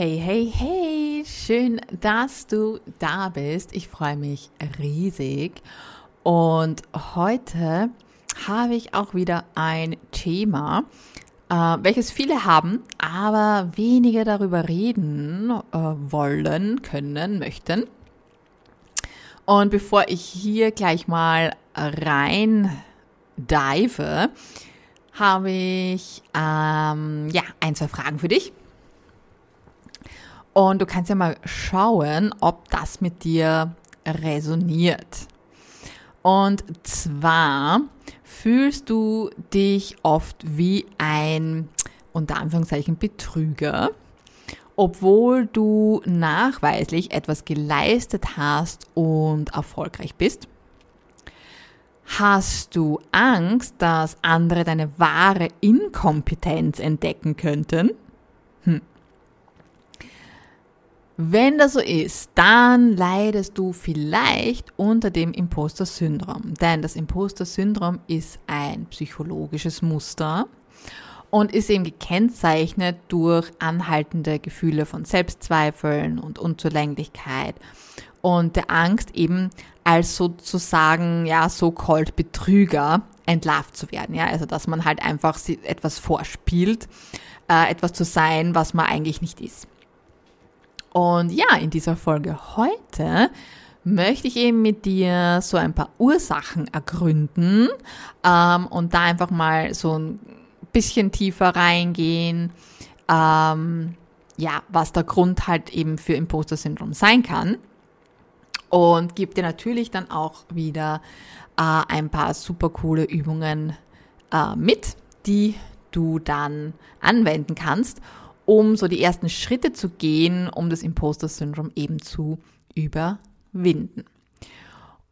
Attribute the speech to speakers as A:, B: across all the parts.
A: Hey, hey, hey, schön, dass du da bist. Ich freue mich riesig. Und heute habe ich auch wieder ein Thema, äh, welches viele haben, aber wenige darüber reden äh, wollen, können, möchten. Und bevor ich hier gleich mal rein dive, habe ich ähm, ja ein, zwei Fragen für dich. Und du kannst ja mal schauen, ob das mit dir resoniert. Und zwar fühlst du dich oft wie ein, unter Anführungszeichen, Betrüger, obwohl du nachweislich etwas geleistet hast und erfolgreich bist. Hast du Angst, dass andere deine wahre Inkompetenz entdecken könnten? Wenn das so ist, dann leidest du vielleicht unter dem Imposter-Syndrom. Denn das Imposter-Syndrom ist ein psychologisches Muster und ist eben gekennzeichnet durch anhaltende Gefühle von Selbstzweifeln und Unzulänglichkeit und der Angst eben als sozusagen, ja, so-called Betrüger entlarvt zu werden. Ja, also dass man halt einfach etwas vorspielt, äh, etwas zu sein, was man eigentlich nicht ist. Und ja, in dieser Folge heute möchte ich eben mit dir so ein paar Ursachen ergründen ähm, und da einfach mal so ein bisschen tiefer reingehen, ähm, ja, was der Grund halt eben für Imposter-Syndrom sein kann. Und gebe dir natürlich dann auch wieder äh, ein paar super coole Übungen äh, mit, die du dann anwenden kannst um so die ersten Schritte zu gehen, um das Imposter-Syndrom eben zu überwinden.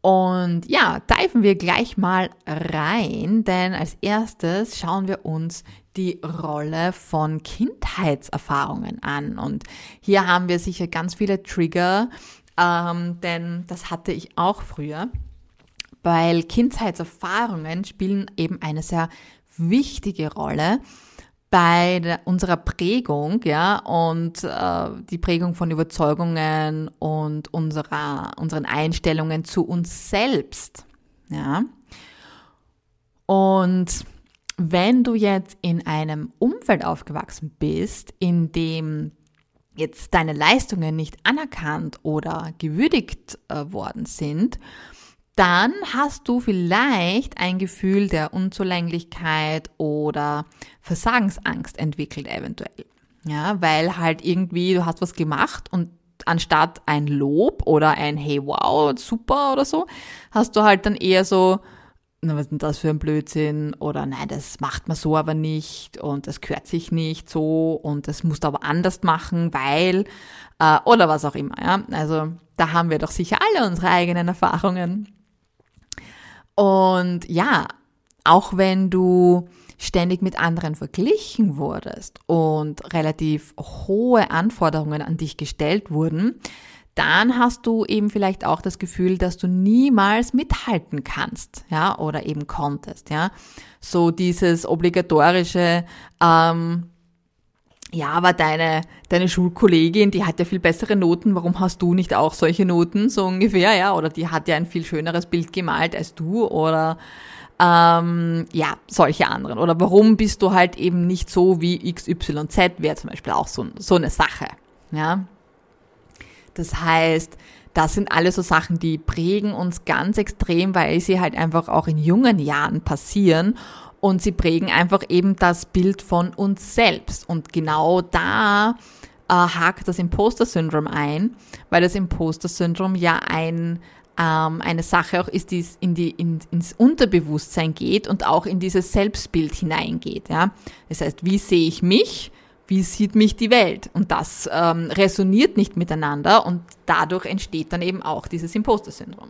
A: Und ja, diven wir gleich mal rein, denn als erstes schauen wir uns die Rolle von Kindheitserfahrungen an. Und hier haben wir sicher ganz viele Trigger, ähm, denn das hatte ich auch früher, weil Kindheitserfahrungen spielen eben eine sehr wichtige Rolle bei der, unserer Prägung, ja, und äh, die Prägung von Überzeugungen und unserer, unseren Einstellungen zu uns selbst, ja. Und wenn du jetzt in einem Umfeld aufgewachsen bist, in dem jetzt deine Leistungen nicht anerkannt oder gewürdigt äh, worden sind, dann hast du vielleicht ein Gefühl der Unzulänglichkeit oder Versagensangst entwickelt eventuell. Ja, weil halt irgendwie du hast was gemacht und anstatt ein Lob oder ein Hey wow, super oder so, hast du halt dann eher so, na, was ist denn das für ein Blödsinn? Oder nein, das macht man so aber nicht und das gehört sich nicht so und das musst du aber anders machen, weil, äh, oder was auch immer, ja. Also da haben wir doch sicher alle unsere eigenen Erfahrungen. Und ja, auch wenn du ständig mit anderen verglichen wurdest und relativ hohe Anforderungen an dich gestellt wurden, dann hast du eben vielleicht auch das Gefühl, dass du niemals mithalten kannst, ja, oder eben konntest, ja. So dieses obligatorische, ähm, ja, aber deine, deine Schulkollegin, die hat ja viel bessere Noten, warum hast du nicht auch solche Noten, so ungefähr, ja? Oder die hat ja ein viel schöneres Bild gemalt als du oder ähm, ja, solche anderen. Oder warum bist du halt eben nicht so wie XYZ, wäre zum Beispiel auch so, so eine Sache, ja? Das heißt, das sind alles so Sachen, die prägen uns ganz extrem, weil sie halt einfach auch in jungen Jahren passieren und sie prägen einfach eben das Bild von uns selbst. Und genau da äh, hakt das Imposter-Syndrom ein, weil das Imposter-Syndrom ja ein ähm, eine Sache auch ist, die in die, in, ins Unterbewusstsein geht und auch in dieses Selbstbild hineingeht. Ja? Das heißt, wie sehe ich mich? Wie sieht mich die Welt? Und das ähm, resoniert nicht miteinander und dadurch entsteht dann eben auch dieses Imposter-Syndrom.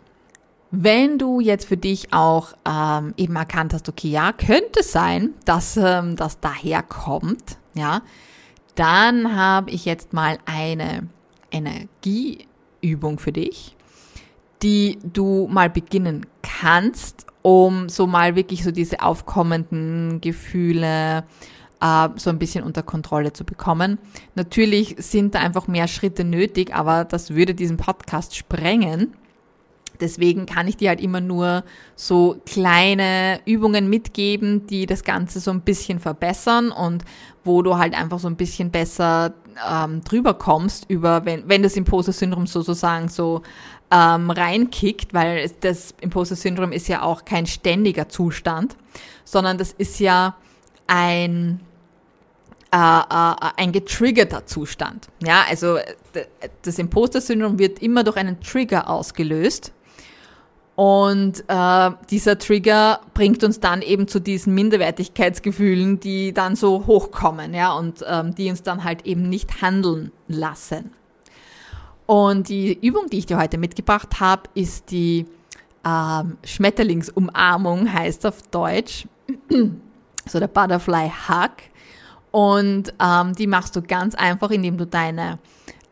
A: Wenn du jetzt für dich auch ähm, eben erkannt hast, okay, ja, könnte sein, dass ähm, das daher kommt, ja, dann habe ich jetzt mal eine Energieübung für dich, die du mal beginnen kannst, um so mal wirklich so diese aufkommenden Gefühle äh, so ein bisschen unter Kontrolle zu bekommen. Natürlich sind da einfach mehr Schritte nötig, aber das würde diesen Podcast sprengen. Deswegen kann ich dir halt immer nur so kleine Übungen mitgeben, die das Ganze so ein bisschen verbessern und wo du halt einfach so ein bisschen besser ähm, drüber kommst über, wenn, wenn das Imposter-Syndrom sozusagen so ähm, reinkickt, weil das Imposter-Syndrom ist ja auch kein ständiger Zustand, sondern das ist ja ein äh, äh, ein getriggerter Zustand. Ja, also das Imposter-Syndrom wird immer durch einen Trigger ausgelöst und äh, dieser Trigger bringt uns dann eben zu diesen Minderwertigkeitsgefühlen, die dann so hochkommen, ja, und ähm, die uns dann halt eben nicht handeln lassen. Und die Übung, die ich dir heute mitgebracht habe, ist die ähm, Schmetterlingsumarmung, heißt auf Deutsch, so der Butterfly Hug. Und ähm, die machst du ganz einfach, indem du deine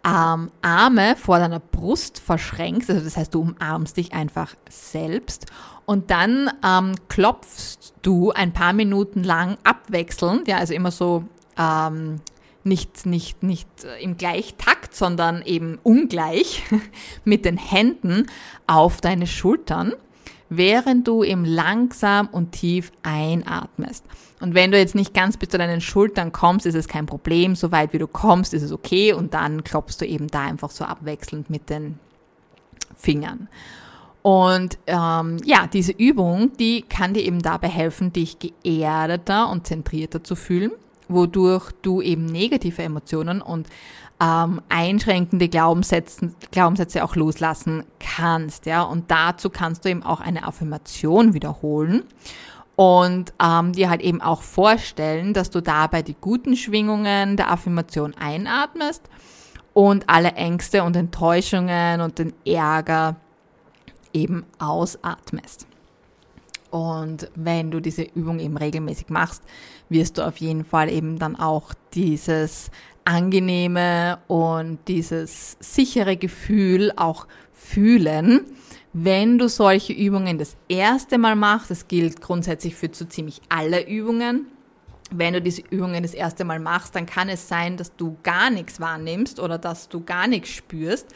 A: ähm, Arme vor deiner Brust verschränkst, also das heißt, du umarmst dich einfach selbst und dann ähm, klopfst du ein paar Minuten lang abwechselnd, ja, also immer so ähm, nicht, nicht, nicht im Gleichtakt, sondern eben ungleich mit den Händen auf deine Schultern während du eben langsam und tief einatmest. Und wenn du jetzt nicht ganz bis zu deinen Schultern kommst, ist es kein Problem. So weit wie du kommst, ist es okay. Und dann klopfst du eben da einfach so abwechselnd mit den Fingern. Und ähm, ja, diese Übung, die kann dir eben dabei helfen, dich geerdeter und zentrierter zu fühlen, wodurch du eben negative Emotionen und ähm, einschränkende Glaubenssätze, Glaubenssätze auch loslassen kannst. Ja? Und dazu kannst du eben auch eine Affirmation wiederholen und ähm, dir halt eben auch vorstellen, dass du dabei die guten Schwingungen der Affirmation einatmest und alle Ängste und Enttäuschungen und den Ärger eben ausatmest. Und wenn du diese Übung eben regelmäßig machst, wirst du auf jeden Fall eben dann auch dieses angenehme und dieses sichere Gefühl auch fühlen, wenn du solche Übungen das erste Mal machst. Das gilt grundsätzlich für so ziemlich alle Übungen. Wenn du diese Übungen das erste Mal machst, dann kann es sein, dass du gar nichts wahrnimmst oder dass du gar nichts spürst.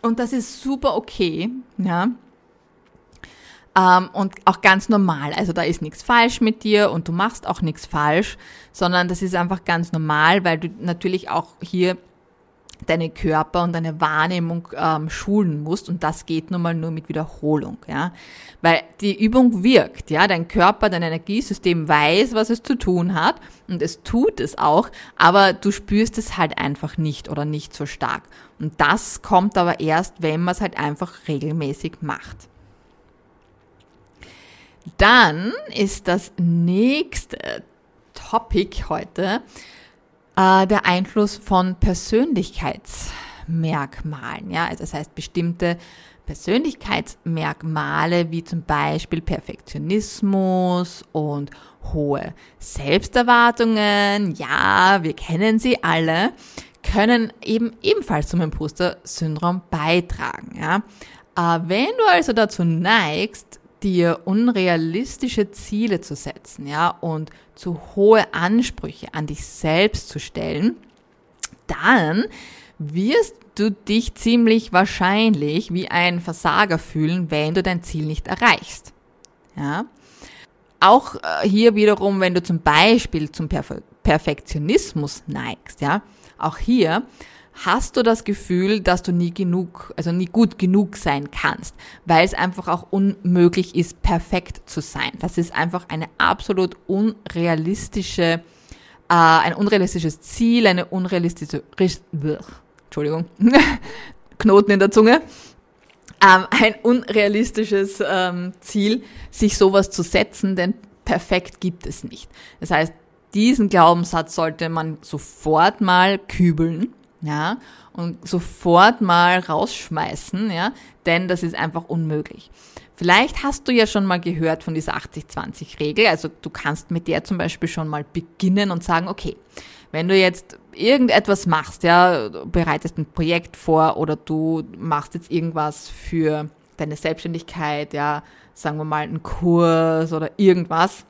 A: Und das ist super okay, ja. Ähm, und auch ganz normal. Also da ist nichts falsch mit dir und du machst auch nichts falsch, sondern das ist einfach ganz normal, weil du natürlich auch hier deine Körper und deine Wahrnehmung ähm, schulen musst. Und das geht nun mal nur mit Wiederholung, ja, weil die Übung wirkt, ja, dein Körper, dein Energiesystem weiß, was es zu tun hat. Und es tut es auch, aber du spürst es halt einfach nicht oder nicht so stark. Und das kommt aber erst, wenn man es halt einfach regelmäßig macht. Dann ist das nächste Topic heute äh, der Einfluss von Persönlichkeitsmerkmalen. Ja, also das heißt bestimmte Persönlichkeitsmerkmale wie zum Beispiel Perfektionismus und hohe Selbsterwartungen, ja, wir kennen sie alle, können eben ebenfalls zum Imposter-Syndrom beitragen. Ja. Äh, wenn du also dazu neigst, dir unrealistische Ziele zu setzen, ja, und zu hohe Ansprüche an dich selbst zu stellen, dann wirst du dich ziemlich wahrscheinlich wie ein Versager fühlen, wenn du dein Ziel nicht erreichst. Ja? Auch äh, hier wiederum, wenn du zum Beispiel zum Perfe Perfektionismus neigst, ja, auch hier hast du das Gefühl, dass du nie genug, also nie gut genug sein kannst, weil es einfach auch unmöglich ist, perfekt zu sein. Das ist einfach eine absolut unrealistische, äh, ein unrealistisches Ziel, eine unrealistische, Entschuldigung, Knoten in der Zunge, ähm, ein unrealistisches ähm, Ziel, sich sowas zu setzen, denn perfekt gibt es nicht. Das heißt, diesen Glaubenssatz sollte man sofort mal kübeln ja, und sofort mal rausschmeißen, ja, denn das ist einfach unmöglich. Vielleicht hast du ja schon mal gehört von dieser 80-20-Regel, also du kannst mit der zum Beispiel schon mal beginnen und sagen, okay, wenn du jetzt irgendetwas machst, ja, du bereitest ein Projekt vor oder du machst jetzt irgendwas für deine Selbstständigkeit, ja, sagen wir mal einen Kurs oder irgendwas,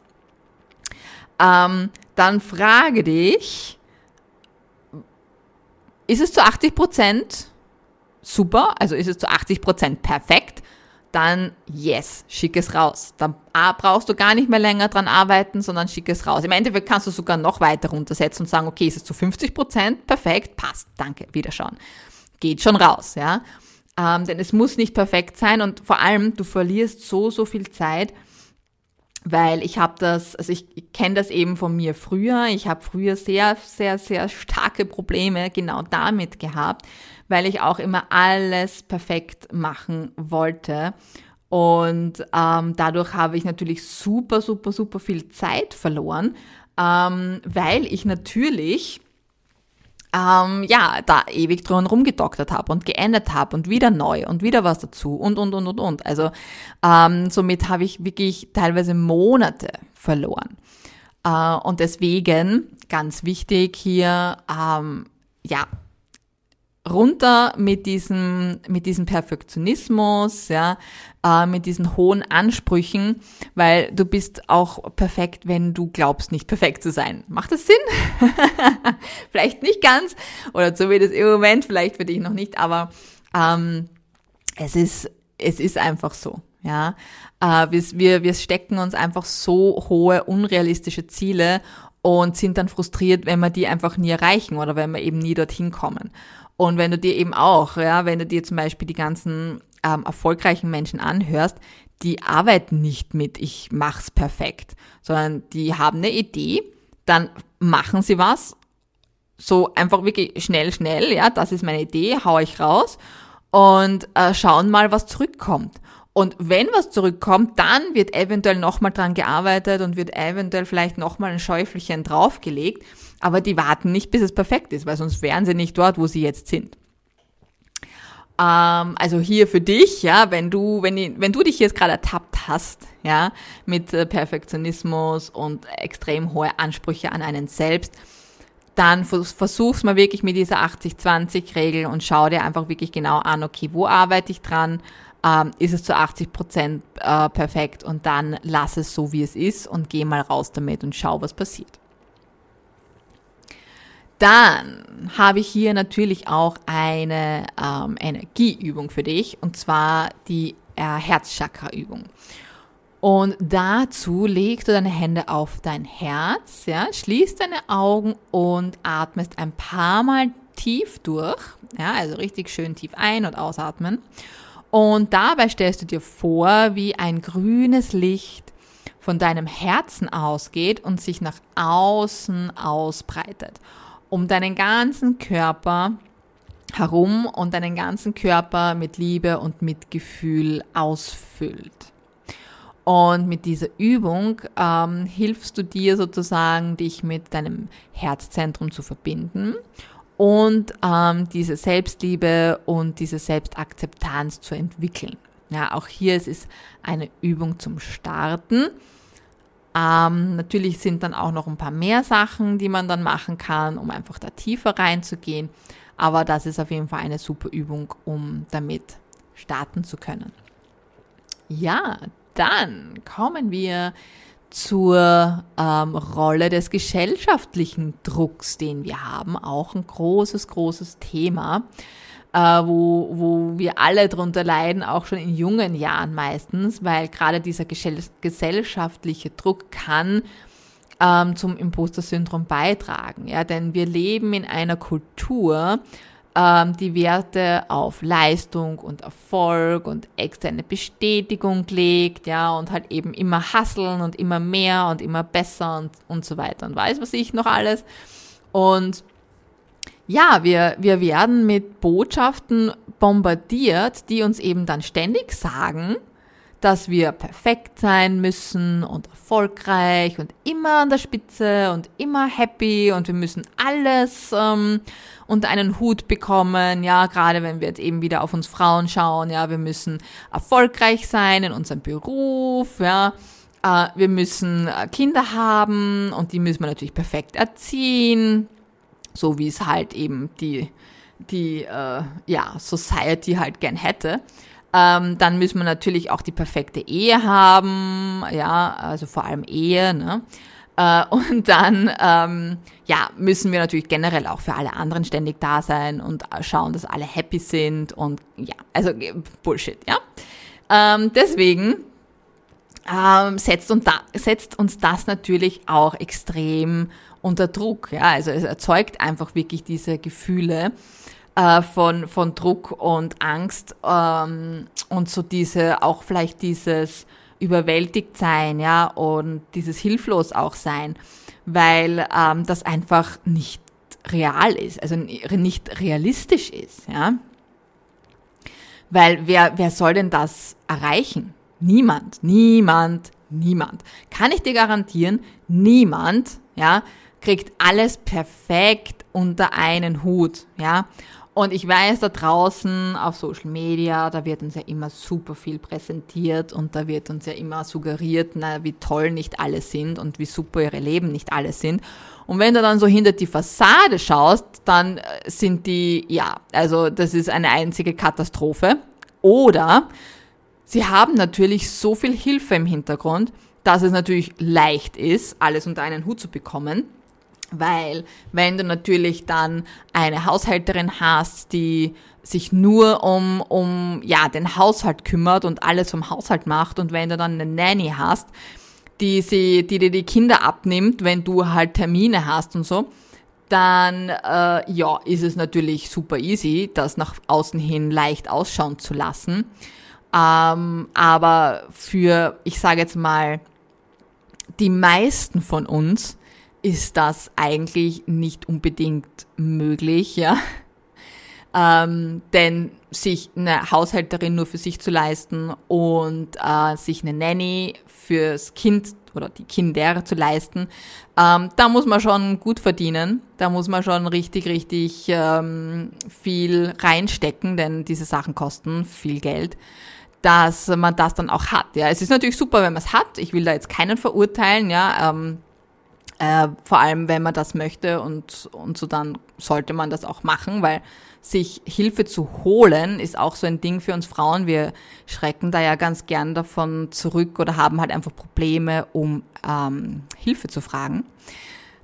A: ähm, dann frage dich, ist es zu 80 Prozent super? Also ist es zu 80 Prozent perfekt? Dann yes, schick es raus. Dann brauchst du gar nicht mehr länger dran arbeiten, sondern schick es raus. Im Endeffekt kannst du sogar noch weiter runtersetzen und sagen, okay, ist es zu 50 Prozent? Perfekt, passt, danke, wiederschauen. Geht schon raus, ja. Ähm, denn es muss nicht perfekt sein und vor allem, du verlierst so, so viel Zeit, weil ich habe das, also ich, kenne das eben von mir früher. Ich habe früher sehr, sehr, sehr starke Probleme genau damit gehabt, weil ich auch immer alles perfekt machen wollte. Und ähm, dadurch habe ich natürlich super, super, super viel Zeit verloren, ähm, weil ich natürlich ähm, ja, da ewig dran rumgedoktert habe und geändert habe und wieder neu und wieder was dazu und, und, und, und, und. Also ähm, somit habe ich wirklich teilweise Monate verloren. Äh, und deswegen, ganz wichtig hier, ähm, ja, runter mit diesem, mit diesem Perfektionismus, ja, äh, mit diesen hohen Ansprüchen, weil du bist auch perfekt, wenn du glaubst, nicht perfekt zu sein. Macht das Sinn? vielleicht nicht ganz, oder so wie das im Moment, vielleicht für dich noch nicht, aber ähm, es ist, es ist einfach so. Ja, äh, wir, wir stecken uns einfach so hohe, unrealistische Ziele und sind dann frustriert, wenn wir die einfach nie erreichen oder wenn wir eben nie dorthin kommen. Und wenn du dir eben auch, ja, wenn du dir zum Beispiel die ganzen ähm, erfolgreichen Menschen anhörst, die arbeiten nicht mit, ich mach's perfekt, sondern die haben eine Idee, dann machen sie was, so einfach wirklich schnell, schnell, ja, das ist meine Idee, hau ich raus und äh, schauen mal, was zurückkommt. Und wenn was zurückkommt, dann wird eventuell nochmal dran gearbeitet und wird eventuell vielleicht nochmal ein Schäufelchen draufgelegt. Aber die warten nicht, bis es perfekt ist, weil sonst wären sie nicht dort, wo sie jetzt sind. Ähm, also hier für dich, ja, wenn du, wenn, wenn du dich jetzt gerade ertappt hast, ja, mit äh, Perfektionismus und extrem hohe Ansprüche an einen selbst, dann versuch's mal wirklich mit dieser 80-20-Regel und schau dir einfach wirklich genau an, okay, wo arbeite ich dran? Ähm, ist es zu 80 Prozent äh, perfekt und dann lass es so, wie es ist und geh mal raus damit und schau, was passiert. Dann habe ich hier natürlich auch eine ähm, Energieübung für dich und zwar die äh, Herzchakra-Übung. Und dazu legst du deine Hände auf dein Herz, ja, schließt deine Augen und atmest ein paar Mal tief durch, ja, also richtig schön tief ein- und ausatmen. Und dabei stellst du dir vor, wie ein grünes Licht von deinem Herzen ausgeht und sich nach außen ausbreitet um deinen ganzen Körper herum und deinen ganzen Körper mit Liebe und Mitgefühl ausfüllt. Und mit dieser Übung ähm, hilfst du dir sozusagen, dich mit deinem Herzzentrum zu verbinden und ähm, diese Selbstliebe und diese Selbstakzeptanz zu entwickeln. Ja, auch hier es ist eine Übung zum Starten. Ähm, natürlich sind dann auch noch ein paar mehr Sachen, die man dann machen kann, um einfach da tiefer reinzugehen. Aber das ist auf jeden Fall eine super Übung, um damit starten zu können. Ja, dann kommen wir zur ähm, Rolle des gesellschaftlichen Drucks, den wir haben. Auch ein großes, großes Thema äh, wo, wo wir alle drunter leiden, auch schon in jungen Jahren meistens, weil gerade dieser gesellschaftliche Druck kann ähm, zum Imposter-Syndrom beitragen. Ja, denn wir leben in einer Kultur, ähm, die Werte auf Leistung und Erfolg und externe Bestätigung legt, ja, und halt eben immer hasseln und immer mehr und immer besser und, und so weiter und weiß was ich noch alles. Und ja, wir, wir werden mit Botschaften bombardiert, die uns eben dann ständig sagen, dass wir perfekt sein müssen und erfolgreich und immer an der Spitze und immer happy und wir müssen alles ähm, unter einen Hut bekommen, ja, gerade wenn wir jetzt eben wieder auf uns Frauen schauen, ja, wir müssen erfolgreich sein in unserem Beruf, ja, äh, wir müssen äh, Kinder haben und die müssen wir natürlich perfekt erziehen, so wie es halt eben die, die äh, ja, Society halt gern hätte. Ähm, dann müssen wir natürlich auch die perfekte Ehe haben, ja, also vor allem Ehe, ne? Äh, und dann, ähm, ja, müssen wir natürlich generell auch für alle anderen ständig da sein und schauen, dass alle happy sind und ja, also Bullshit, ja. Ähm, deswegen ähm, setzt, uns da, setzt uns das natürlich auch extrem unter Druck. Ja? Also es erzeugt einfach wirklich diese Gefühle äh, von, von Druck und Angst ähm, und so diese, auch vielleicht dieses überwältigt sein, ja, und dieses hilflos auch sein, weil ähm, das einfach nicht real ist, also nicht realistisch ist, ja. Weil wer, wer soll denn das erreichen? Niemand, niemand, niemand. Kann ich dir garantieren, niemand, ja, kriegt alles perfekt unter einen Hut, ja. Und ich weiß, da draußen auf Social Media, da wird uns ja immer super viel präsentiert und da wird uns ja immer suggeriert, na, wie toll nicht alle sind und wie super ihre Leben nicht alle sind. Und wenn du dann so hinter die Fassade schaust, dann äh, sind die, ja, also das ist eine einzige Katastrophe. Oder sie haben natürlich so viel Hilfe im Hintergrund, dass es natürlich leicht ist, alles unter einen Hut zu bekommen. Weil wenn du natürlich dann eine Haushälterin hast, die sich nur um, um ja, den Haushalt kümmert und alles vom Haushalt macht und wenn du dann eine Nanny hast, die, sie, die dir die Kinder abnimmt, wenn du halt Termine hast und so, dann äh, ja, ist es natürlich super easy, das nach außen hin leicht ausschauen zu lassen. Ähm, aber für, ich sage jetzt mal, die meisten von uns ist das eigentlich nicht unbedingt möglich, ja. Ähm, denn sich eine Haushälterin nur für sich zu leisten und äh, sich eine Nanny fürs Kind oder die Kinder zu leisten, ähm, da muss man schon gut verdienen. Da muss man schon richtig, richtig ähm, viel reinstecken, denn diese Sachen kosten viel Geld dass man das dann auch hat. Ja, es ist natürlich super, wenn man es hat. Ich will da jetzt keinen verurteilen. Ja, ähm, äh, vor allem, wenn man das möchte und, und so dann sollte man das auch machen, weil sich Hilfe zu holen ist auch so ein Ding für uns Frauen. Wir schrecken da ja ganz gern davon zurück oder haben halt einfach Probleme, um ähm, Hilfe zu fragen.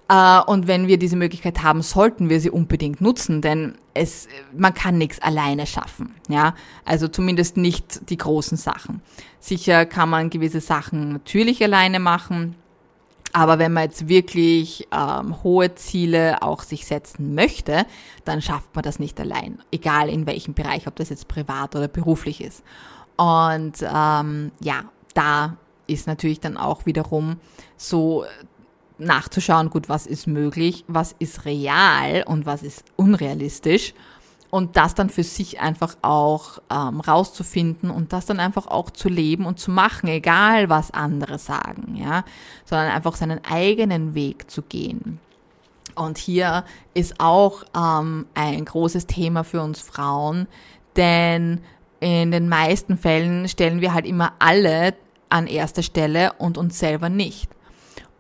A: Äh, und wenn wir diese Möglichkeit haben, sollten wir sie unbedingt nutzen, denn es, man kann nichts alleine schaffen, ja. Also zumindest nicht die großen Sachen. Sicher kann man gewisse Sachen natürlich alleine machen, aber wenn man jetzt wirklich ähm, hohe Ziele auch sich setzen möchte, dann schafft man das nicht allein. Egal in welchem Bereich, ob das jetzt privat oder beruflich ist. Und ähm, ja, da ist natürlich dann auch wiederum so nachzuschauen, gut, was ist möglich, was ist real und was ist unrealistisch und das dann für sich einfach auch ähm, rauszufinden und das dann einfach auch zu leben und zu machen, egal was andere sagen, ja, sondern einfach seinen eigenen Weg zu gehen. Und hier ist auch ähm, ein großes Thema für uns Frauen, denn in den meisten Fällen stellen wir halt immer alle an erster Stelle und uns selber nicht.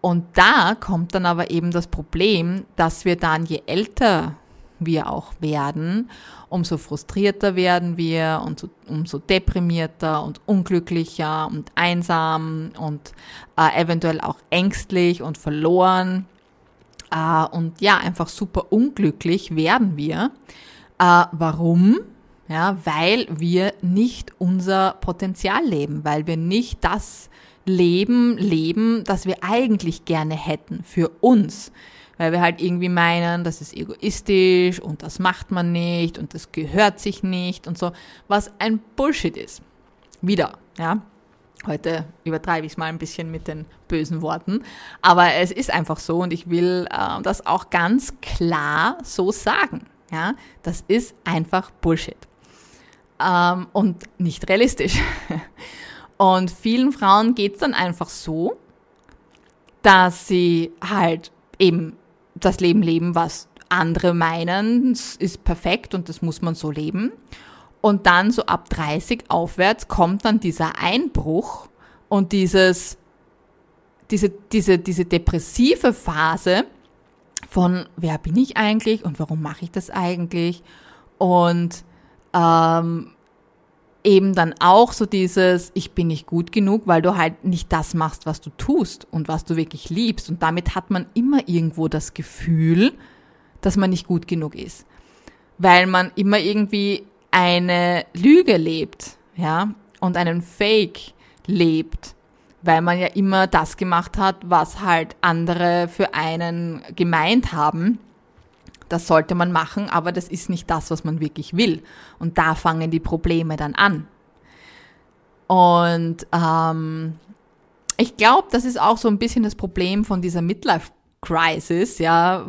A: Und da kommt dann aber eben das Problem, dass wir dann, je älter wir auch werden, umso frustrierter werden wir und so, umso deprimierter und unglücklicher und einsam und äh, eventuell auch ängstlich und verloren äh, und ja, einfach super unglücklich werden wir. Äh, warum? Ja, weil wir nicht unser Potenzial leben, weil wir nicht das Leben leben, das wir eigentlich gerne hätten für uns weil wir halt irgendwie meinen, das ist egoistisch und das macht man nicht und das gehört sich nicht und so, was ein Bullshit ist. Wieder, ja. Heute übertreibe ich es mal ein bisschen mit den bösen Worten, aber es ist einfach so und ich will äh, das auch ganz klar so sagen. Ja, das ist einfach Bullshit ähm, und nicht realistisch. Und vielen Frauen geht es dann einfach so, dass sie halt eben das Leben leben, was andere meinen, ist perfekt und das muss man so leben. Und dann so ab 30 aufwärts kommt dann dieser Einbruch und dieses, diese, diese, diese depressive Phase von, wer bin ich eigentlich und warum mache ich das eigentlich? Und ähm, eben dann auch so dieses, ich bin nicht gut genug, weil du halt nicht das machst, was du tust und was du wirklich liebst. Und damit hat man immer irgendwo das Gefühl, dass man nicht gut genug ist. Weil man immer irgendwie eine Lüge lebt, ja, und einen Fake lebt. Weil man ja immer das gemacht hat, was halt andere für einen gemeint haben das sollte man machen, aber das ist nicht das, was man wirklich will. Und da fangen die Probleme dann an. Und ähm, ich glaube, das ist auch so ein bisschen das Problem von dieser Midlife Crisis, ja,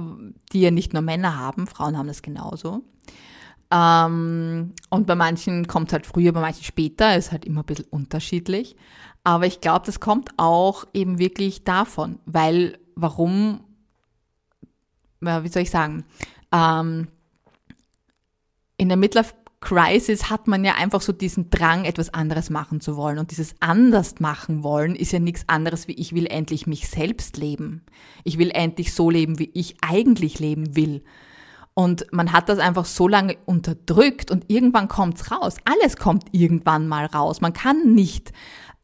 A: die ja nicht nur Männer haben, Frauen haben das genauso. Ähm, und bei manchen kommt es halt früher, bei manchen später, ist halt immer ein bisschen unterschiedlich. Aber ich glaube, das kommt auch eben wirklich davon, weil warum, wie soll ich sagen, ähm, in der Midlife Crisis hat man ja einfach so diesen Drang, etwas anderes machen zu wollen. Und dieses anders machen wollen ist ja nichts anderes wie ich will endlich mich selbst leben. Ich will endlich so leben, wie ich eigentlich leben will. Und man hat das einfach so lange unterdrückt und irgendwann kommt's raus. Alles kommt irgendwann mal raus. Man kann nicht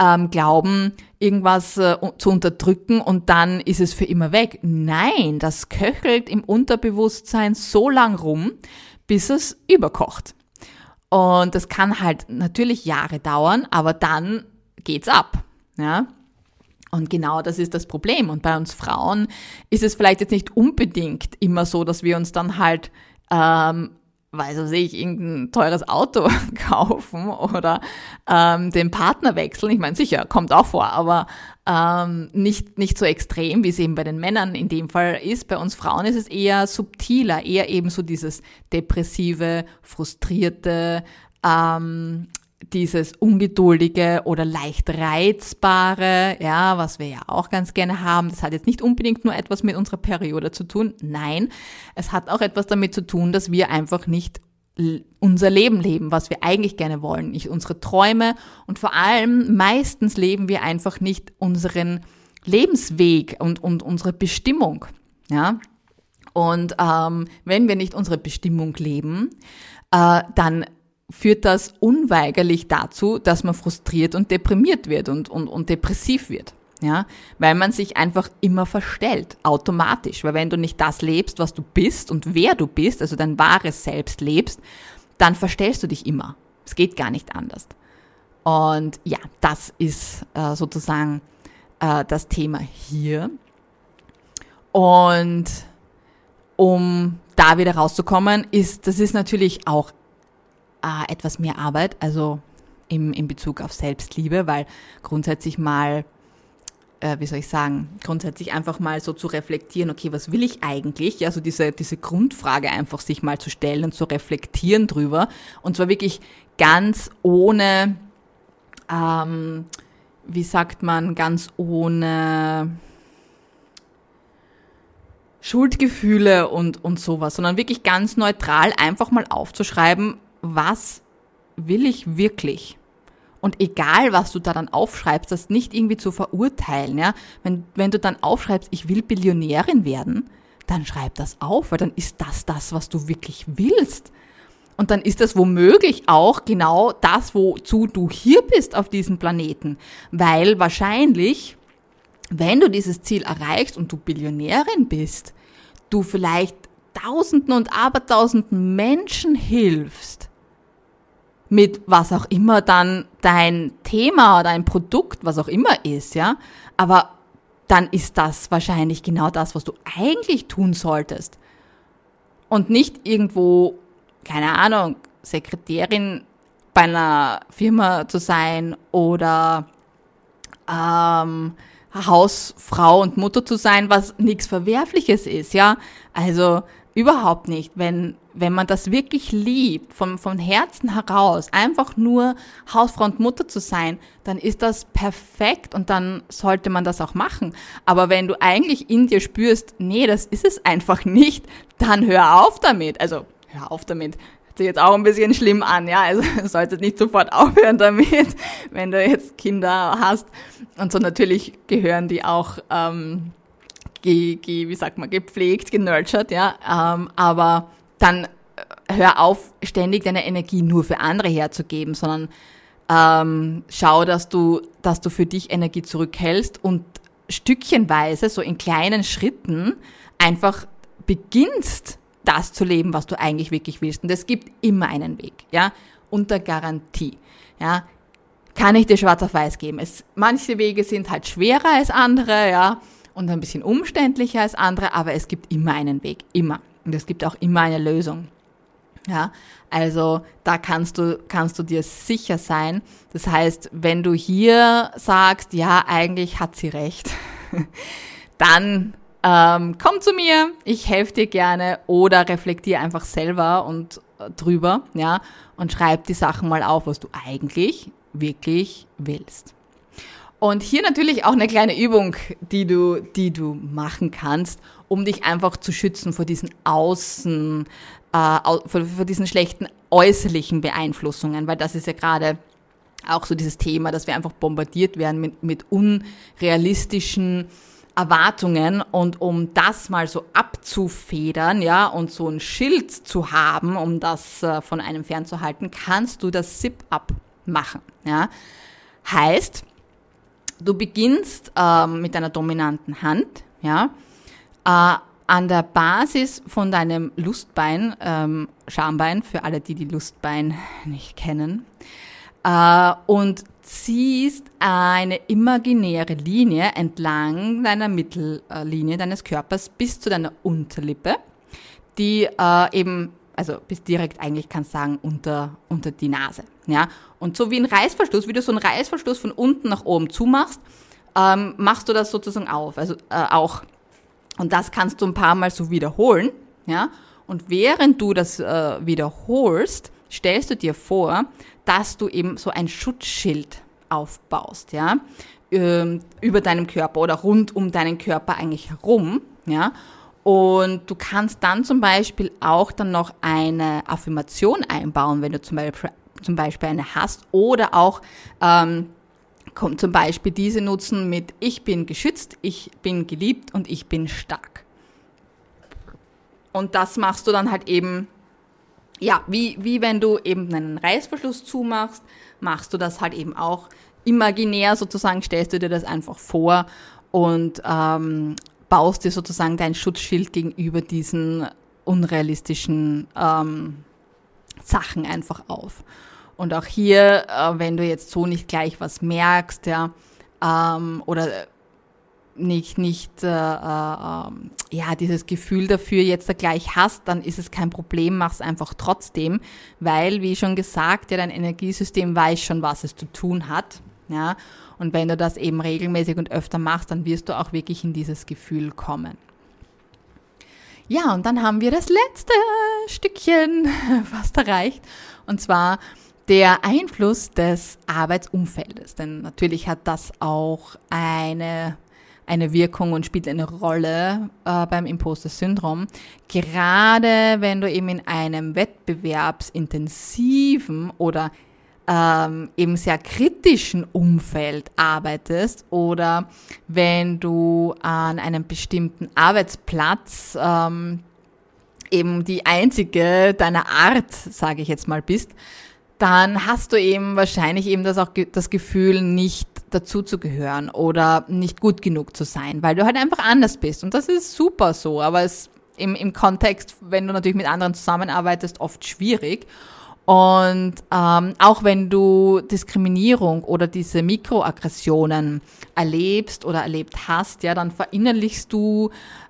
A: ähm, glauben, irgendwas äh, zu unterdrücken und dann ist es für immer weg. Nein, das köchelt im Unterbewusstsein so lang rum, bis es überkocht. Und das kann halt natürlich Jahre dauern, aber dann geht's ab. Ja? Und genau das ist das Problem. Und bei uns Frauen ist es vielleicht jetzt nicht unbedingt immer so, dass wir uns dann halt ähm, weiß was ich, irgendein teures Auto kaufen oder ähm, den Partner wechseln. Ich meine, sicher, kommt auch vor, aber ähm, nicht, nicht so extrem, wie es eben bei den Männern in dem Fall ist. Bei uns Frauen ist es eher subtiler, eher eben so dieses depressive, frustrierte, ähm, dieses ungeduldige oder leicht reizbare, ja, was wir ja auch ganz gerne haben. Das hat jetzt nicht unbedingt nur etwas mit unserer Periode zu tun. Nein, es hat auch etwas damit zu tun, dass wir einfach nicht unser Leben leben, was wir eigentlich gerne wollen, nicht unsere Träume und vor allem meistens leben wir einfach nicht unseren Lebensweg und, und unsere Bestimmung, ja. Und ähm, wenn wir nicht unsere Bestimmung leben, äh, dann führt das unweigerlich dazu, dass man frustriert und deprimiert wird und, und, und depressiv wird. Ja, weil man sich einfach immer verstellt, automatisch. Weil wenn du nicht das lebst, was du bist und wer du bist, also dein wahres Selbst lebst, dann verstellst du dich immer. Es geht gar nicht anders. Und ja, das ist äh, sozusagen äh, das Thema hier. Und um da wieder rauszukommen, ist, das ist natürlich auch äh, etwas mehr Arbeit, also im, in Bezug auf Selbstliebe, weil grundsätzlich mal, äh, wie soll ich sagen, grundsätzlich einfach mal so zu reflektieren, okay, was will ich eigentlich? Also diese, diese Grundfrage einfach sich mal zu stellen und zu reflektieren drüber. Und zwar wirklich ganz ohne, ähm, wie sagt man, ganz ohne Schuldgefühle und, und sowas, sondern wirklich ganz neutral einfach mal aufzuschreiben, was will ich wirklich? Und egal, was du da dann aufschreibst, das nicht irgendwie zu verurteilen, ja. Wenn, wenn du dann aufschreibst, ich will Billionärin werden, dann schreib das auf, weil dann ist das das, was du wirklich willst. Und dann ist das womöglich auch genau das, wozu du hier bist auf diesem Planeten. Weil wahrscheinlich, wenn du dieses Ziel erreichst und du Billionärin bist, du vielleicht Tausenden und Abertausenden Menschen hilfst, mit was auch immer dann dein Thema oder ein Produkt, was auch immer ist, ja. Aber dann ist das wahrscheinlich genau das, was du eigentlich tun solltest. Und nicht irgendwo, keine Ahnung, Sekretärin bei einer Firma zu sein oder ähm, Hausfrau und Mutter zu sein, was nichts Verwerfliches ist, ja. Also Überhaupt nicht. Wenn, wenn man das wirklich liebt, vom, vom Herzen heraus, einfach nur Hausfrau und Mutter zu sein, dann ist das perfekt und dann sollte man das auch machen. Aber wenn du eigentlich in dir spürst, nee, das ist es einfach nicht, dann hör auf damit. Also, hör auf damit. Hört sich jetzt auch ein bisschen schlimm an, ja. Also, du solltest nicht sofort aufhören damit, wenn du jetzt Kinder hast. Und so natürlich gehören die auch, ähm, ge, ge, wie sagt man, gepflegt, genurtured, ja, ähm, aber dann äh, hör auf, ständig deine Energie nur für andere herzugeben, sondern Ähm, schau, dass du, dass du für dich Energie zurückhältst und stückchenweise, so in kleinen Schritten, einfach beginnst, das zu leben, was du eigentlich wirklich willst. Und es gibt immer einen Weg, ja, unter Garantie, ja. Kann ich dir schwarz auf weiß geben. Es, manche Wege sind halt schwerer als andere, ja, und ein bisschen umständlicher als andere, aber es gibt immer einen Weg, immer. Und es gibt auch immer eine Lösung. Ja, also da kannst du, kannst du dir sicher sein. Das heißt, wenn du hier sagst, ja, eigentlich hat sie recht, dann ähm, komm zu mir, ich helfe dir gerne oder reflektier einfach selber und äh, drüber, ja, und schreib die Sachen mal auf, was du eigentlich wirklich willst. Und hier natürlich auch eine kleine Übung, die du, die du machen kannst, um dich einfach zu schützen vor diesen Außen, äh, vor, vor diesen schlechten äußerlichen Beeinflussungen, weil das ist ja gerade auch so dieses Thema, dass wir einfach bombardiert werden mit, mit unrealistischen Erwartungen und um das mal so abzufedern, ja, und so ein Schild zu haben, um das äh, von einem fernzuhalten, kannst du das Zip-Up machen, ja. Heißt, Du beginnst ähm, mit einer dominanten Hand, ja, äh, an der Basis von deinem Lustbein, ähm, Schambein, für alle, die die Lustbein nicht kennen, äh, und ziehst eine imaginäre Linie entlang deiner Mittellinie deines Körpers bis zu deiner Unterlippe, die äh, eben also bis direkt eigentlich kannst du sagen unter, unter die Nase. Ja? Und so wie ein Reißverschluss, wie du so einen Reißverschluss von unten nach oben zumachst, ähm, machst du das sozusagen auf, also äh, auch. Und das kannst du ein paar Mal so wiederholen. Ja? Und während du das äh, wiederholst, stellst du dir vor, dass du eben so ein Schutzschild aufbaust, ja, ähm, über deinem Körper oder rund um deinen Körper eigentlich herum, ja. Und du kannst dann zum Beispiel auch dann noch eine Affirmation einbauen, wenn du zum Beispiel, zum Beispiel eine hast oder auch ähm, kommt zum Beispiel diese nutzen mit Ich bin geschützt, ich bin geliebt und ich bin stark. Und das machst du dann halt eben, ja, wie, wie wenn du eben einen Reißverschluss zumachst, machst du das halt eben auch imaginär sozusagen, stellst du dir das einfach vor und ähm, baust dir sozusagen dein Schutzschild gegenüber diesen unrealistischen ähm, Sachen einfach auf. Und auch hier, äh, wenn du jetzt so nicht gleich was merkst, ja, ähm, oder nicht, nicht äh, äh, ja, dieses Gefühl dafür jetzt da gleich hast, dann ist es kein Problem, mach es einfach trotzdem, weil, wie schon gesagt, ja, dein Energiesystem weiß schon, was es zu tun hat. Ja, und wenn du das eben regelmäßig und öfter machst, dann wirst du auch wirklich in dieses Gefühl kommen. Ja, und dann haben wir das letzte Stückchen fast erreicht. Und zwar der Einfluss des Arbeitsumfeldes. Denn natürlich hat das auch eine, eine Wirkung und spielt eine Rolle äh, beim Imposter-Syndrom. Gerade wenn du eben in einem wettbewerbsintensiven oder ähm, eben sehr kritischen Umfeld arbeitest oder wenn du an einem bestimmten Arbeitsplatz ähm, eben die einzige deiner Art, sage ich jetzt mal, bist, dann hast du eben wahrscheinlich eben das auch das Gefühl, nicht dazu zu gehören oder nicht gut genug zu sein, weil du halt einfach anders bist. Und das ist super so, aber es im, im Kontext, wenn du natürlich mit anderen zusammenarbeitest, oft schwierig. Und ähm, auch wenn du Diskriminierung oder diese Mikroaggressionen erlebst oder erlebt hast, ja, dann verinnerlichst du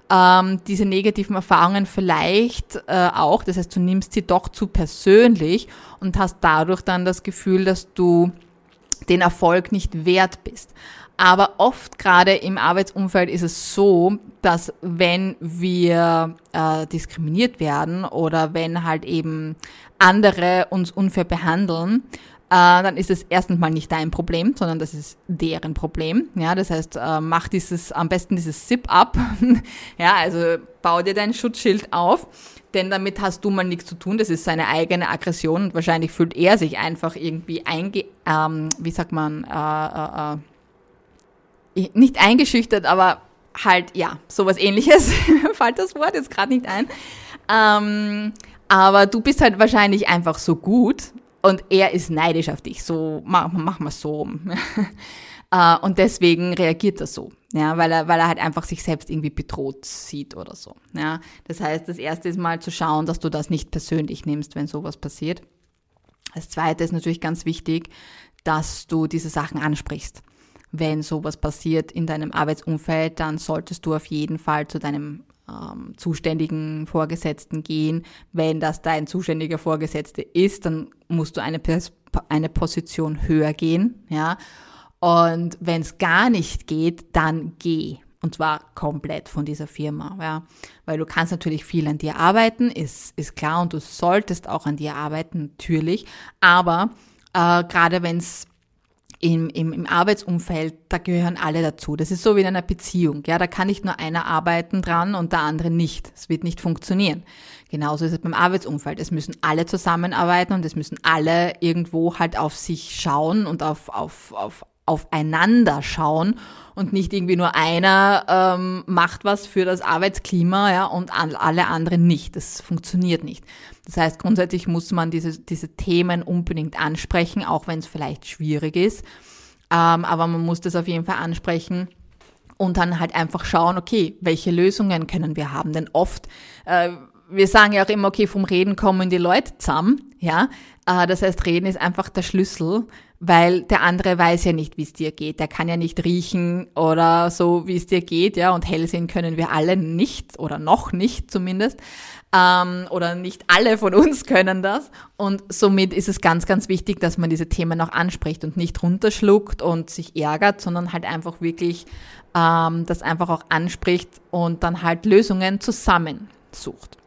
A: ähm, diese negativen Erfahrungen vielleicht äh, auch. Das heißt, du nimmst sie doch zu persönlich und hast dadurch dann das Gefühl, dass du den Erfolg nicht wert bist. Aber oft gerade im Arbeitsumfeld ist es so, dass wenn wir äh, diskriminiert werden oder wenn halt eben andere uns unfair behandeln, äh, dann ist es erstens mal nicht dein Problem, sondern das ist deren Problem. Ja, das heißt, äh, mach dieses, am besten dieses Zip-up. ja, also bau dir dein Schutzschild auf, denn damit hast du mal nichts zu tun. Das ist seine eigene Aggression und wahrscheinlich fühlt er sich einfach irgendwie einge, ähm, wie sagt man, äh, äh, äh nicht eingeschüchtert, aber halt, ja, sowas ähnliches. Fällt das Wort jetzt gerade nicht ein. Ähm, aber du bist halt wahrscheinlich einfach so gut und er ist neidisch auf dich. So, mach, mach mal so. Äh, und deswegen reagiert er so. Ja, weil er, weil er halt einfach sich selbst irgendwie bedroht sieht oder so. Ja, das heißt, das erste ist mal zu schauen, dass du das nicht persönlich nimmst, wenn sowas passiert. Das zweite ist natürlich ganz wichtig, dass du diese Sachen ansprichst. Wenn sowas passiert in deinem Arbeitsumfeld, dann solltest du auf jeden Fall zu deinem ähm, zuständigen Vorgesetzten gehen. Wenn das dein zuständiger Vorgesetzte ist, dann musst du eine, eine Position höher gehen, ja. Und wenn es gar nicht geht, dann geh. Und zwar komplett von dieser Firma, ja. Weil du kannst natürlich viel an dir arbeiten, ist, ist klar, und du solltest auch an dir arbeiten, natürlich. Aber äh, gerade wenn es im, im, im Arbeitsumfeld, da gehören alle dazu. Das ist so wie in einer Beziehung. Ja, da kann nicht nur einer arbeiten dran und der andere nicht. Es wird nicht funktionieren. Genauso ist es beim Arbeitsumfeld. Es müssen alle zusammenarbeiten und es müssen alle irgendwo halt auf sich schauen und auf, auf, auf aufeinander schauen und nicht irgendwie nur einer ähm, macht was für das Arbeitsklima ja, und alle anderen nicht. Das funktioniert nicht. Das heißt, grundsätzlich muss man diese, diese Themen unbedingt ansprechen, auch wenn es vielleicht schwierig ist. Ähm, aber man muss das auf jeden Fall ansprechen und dann halt einfach schauen, okay, welche Lösungen können wir haben? Denn oft, äh, wir sagen ja auch immer, okay, vom Reden kommen die Leute zusammen, ja. Äh, das heißt, Reden ist einfach der Schlüssel, weil der andere weiß ja nicht, wie es dir geht. Der kann ja nicht riechen oder so, wie es dir geht, ja. Und hell sehen können wir alle nicht oder noch nicht zumindest ähm, oder nicht alle von uns können das. Und somit ist es ganz, ganz wichtig, dass man diese Themen auch anspricht und nicht runterschluckt und sich ärgert, sondern halt einfach wirklich ähm, das einfach auch anspricht und dann halt Lösungen zusammensucht.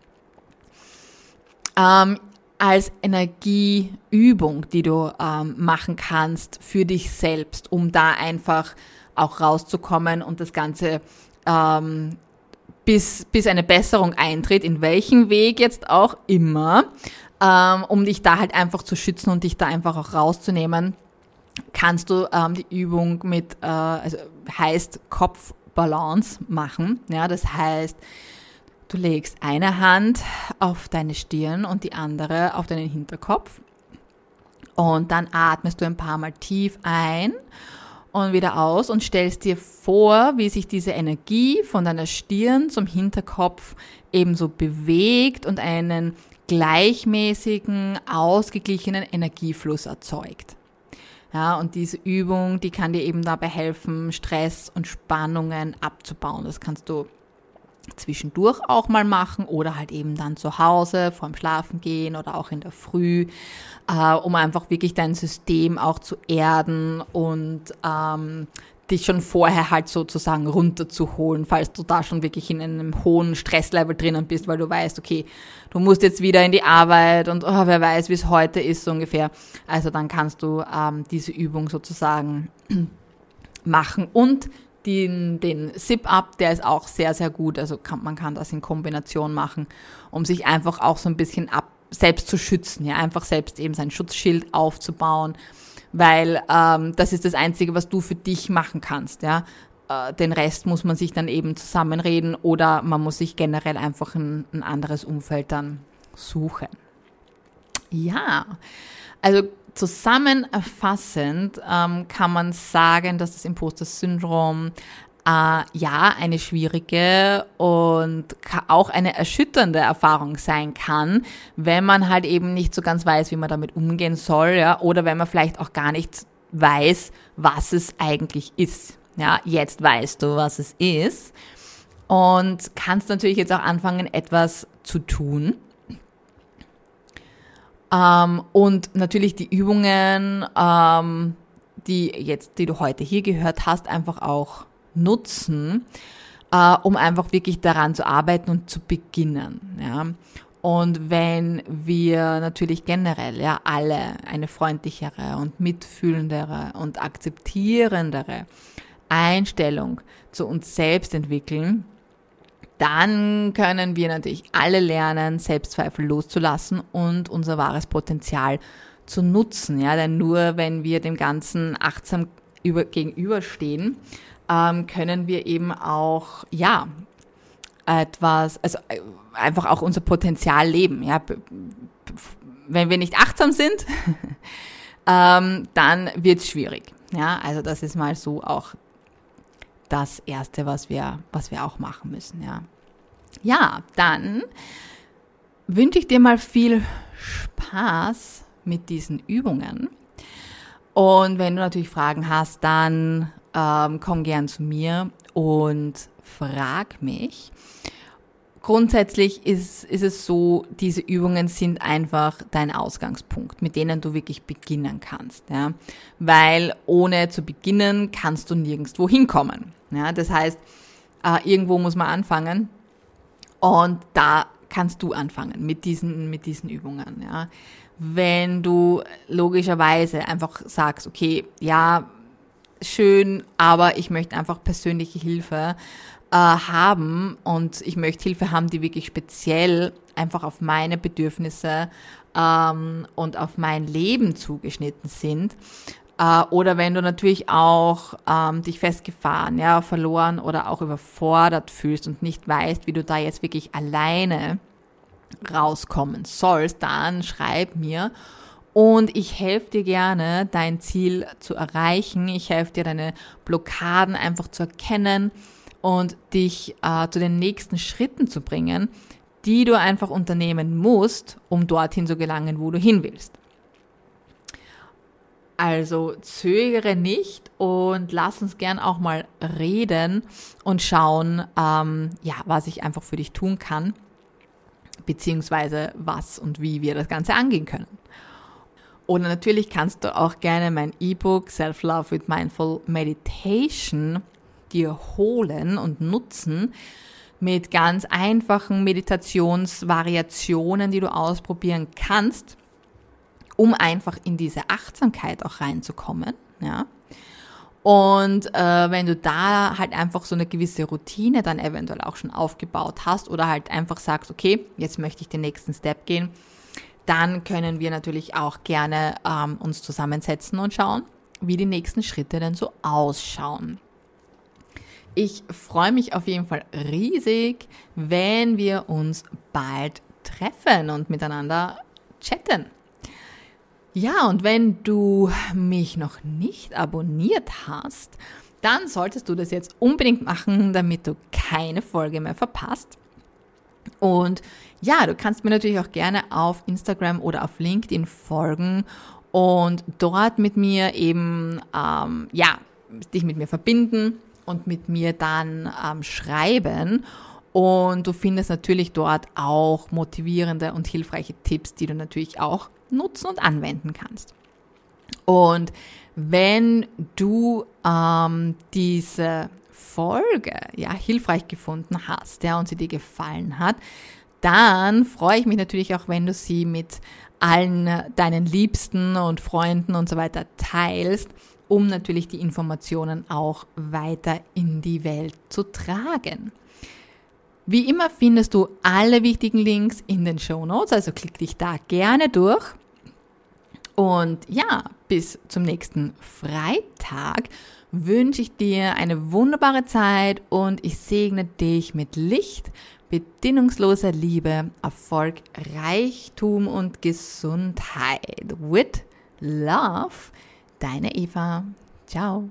A: Ähm, als Energieübung, die du ähm, machen kannst für dich selbst, um da einfach auch rauszukommen und das Ganze ähm, bis, bis eine Besserung eintritt, in welchem Weg jetzt auch immer, ähm, um dich da halt einfach zu schützen und dich da einfach auch rauszunehmen, kannst du ähm, die Übung mit, äh, also heißt Kopfbalance machen. Ja, das heißt, du legst eine Hand auf deine Stirn und die andere auf deinen Hinterkopf und dann atmest du ein paar Mal tief ein und wieder aus und stellst dir vor, wie sich diese Energie von deiner Stirn zum Hinterkopf ebenso bewegt und einen gleichmäßigen, ausgeglichenen Energiefluss erzeugt. Ja, und diese Übung, die kann dir eben dabei helfen, Stress und Spannungen abzubauen. Das kannst du zwischendurch auch mal machen oder halt eben dann zu Hause vorm Schlafen gehen oder auch in der Früh, äh, um einfach wirklich dein System auch zu erden und ähm, dich schon vorher halt sozusagen runterzuholen, falls du da schon wirklich in einem hohen Stresslevel drinnen bist, weil du weißt, okay, du musst jetzt wieder in die Arbeit und oh, wer weiß, wie es heute ist so ungefähr. Also dann kannst du ähm, diese Übung sozusagen machen und den, den Zip-Up, der ist auch sehr, sehr gut. Also kann, man kann das in Kombination machen, um sich einfach auch so ein bisschen ab, selbst zu schützen, ja, einfach selbst eben sein Schutzschild aufzubauen, weil ähm, das ist das Einzige, was du für dich machen kannst, ja. Äh, den Rest muss man sich dann eben zusammenreden oder man muss sich generell einfach ein, ein anderes Umfeld dann suchen. Ja, also Zusammenfassend ähm, kann man sagen, dass das Imposter-Syndrom äh, ja eine schwierige und auch eine erschütternde Erfahrung sein kann, wenn man halt eben nicht so ganz weiß, wie man damit umgehen soll, ja, oder wenn man vielleicht auch gar nicht weiß, was es eigentlich ist. Ja, jetzt weißt du, was es ist und kannst natürlich jetzt auch anfangen, etwas zu tun. Ähm, und natürlich die Übungen, ähm, die jetzt, die du heute hier gehört hast, einfach auch nutzen, äh, um einfach wirklich daran zu arbeiten und zu beginnen. Ja. Und wenn wir natürlich generell ja alle eine freundlichere und mitfühlendere und akzeptierendere Einstellung zu uns selbst entwickeln, dann können wir natürlich alle lernen, Selbstzweifel loszulassen und unser wahres Potenzial zu nutzen. Ja, denn nur wenn wir dem Ganzen achtsam über, gegenüberstehen, ähm, können wir eben auch, ja, etwas, also äh, einfach auch unser Potenzial leben. Ja, wenn wir nicht achtsam sind, ähm, dann wird es schwierig. Ja, also das ist mal so auch das Erste, was wir, was wir auch machen müssen. Ja, ja dann wünsche ich dir mal viel Spaß mit diesen Übungen. Und wenn du natürlich Fragen hast, dann ähm, komm gern zu mir und frag mich. Grundsätzlich ist, ist es so, diese Übungen sind einfach dein Ausgangspunkt, mit denen du wirklich beginnen kannst. Ja? Weil ohne zu beginnen kannst du nirgendwo hinkommen. Ja? Das heißt, äh, irgendwo muss man anfangen und da kannst du anfangen mit diesen, mit diesen Übungen. Ja? Wenn du logischerweise einfach sagst, okay, ja, schön, aber ich möchte einfach persönliche Hilfe äh, haben und ich möchte Hilfe haben, die wirklich speziell einfach auf meine Bedürfnisse ähm, und auf mein Leben zugeschnitten sind. Äh, oder wenn du natürlich auch ähm, dich festgefahren, ja, verloren oder auch überfordert fühlst und nicht weißt, wie du da jetzt wirklich alleine rauskommen sollst, dann schreib mir und ich helfe dir gerne, dein Ziel zu erreichen. Ich helfe dir, deine Blockaden einfach zu erkennen und dich äh, zu den nächsten Schritten zu bringen, die du einfach unternehmen musst, um dorthin zu gelangen, wo du hin willst. Also zögere nicht und lass uns gern auch mal reden und schauen, ähm, ja, was ich einfach für dich tun kann, beziehungsweise was und wie wir das Ganze angehen können. Oder natürlich kannst du auch gerne mein E-Book Self-Love with Mindful Meditation dir holen und nutzen mit ganz einfachen Meditationsvariationen, die du ausprobieren kannst, um einfach in diese Achtsamkeit auch reinzukommen. Ja. Und äh, wenn du da halt einfach so eine gewisse Routine dann eventuell auch schon aufgebaut hast oder halt einfach sagst, okay, jetzt möchte ich den nächsten Step gehen, dann können wir natürlich auch gerne ähm, uns zusammensetzen und schauen, wie die nächsten Schritte denn so ausschauen. Ich freue mich auf jeden Fall riesig, wenn wir uns bald treffen und miteinander chatten. Ja, und wenn du mich noch nicht abonniert hast, dann solltest du das jetzt unbedingt machen, damit du keine Folge mehr verpasst. Und ja, du kannst mir natürlich auch gerne auf Instagram oder auf LinkedIn folgen und dort mit mir eben, ähm, ja, dich mit mir verbinden und mit mir dann ähm, schreiben. Und du findest natürlich dort auch motivierende und hilfreiche Tipps, die du natürlich auch nutzen und anwenden kannst. Und wenn du ähm, diese Folge ja hilfreich gefunden hast, ja, und sie dir gefallen hat, dann freue ich mich natürlich auch, wenn du sie mit allen deinen Liebsten und Freunden und so weiter teilst, um natürlich die Informationen auch weiter in die Welt zu tragen. Wie immer findest du alle wichtigen Links in den Show Notes, also klick dich da gerne durch. Und ja, bis zum nächsten Freitag wünsche ich dir eine wunderbare Zeit und ich segne dich mit Licht, bedingungsloser Liebe, Erfolg, Reichtum und Gesundheit. With Love, deine Eva. Ciao.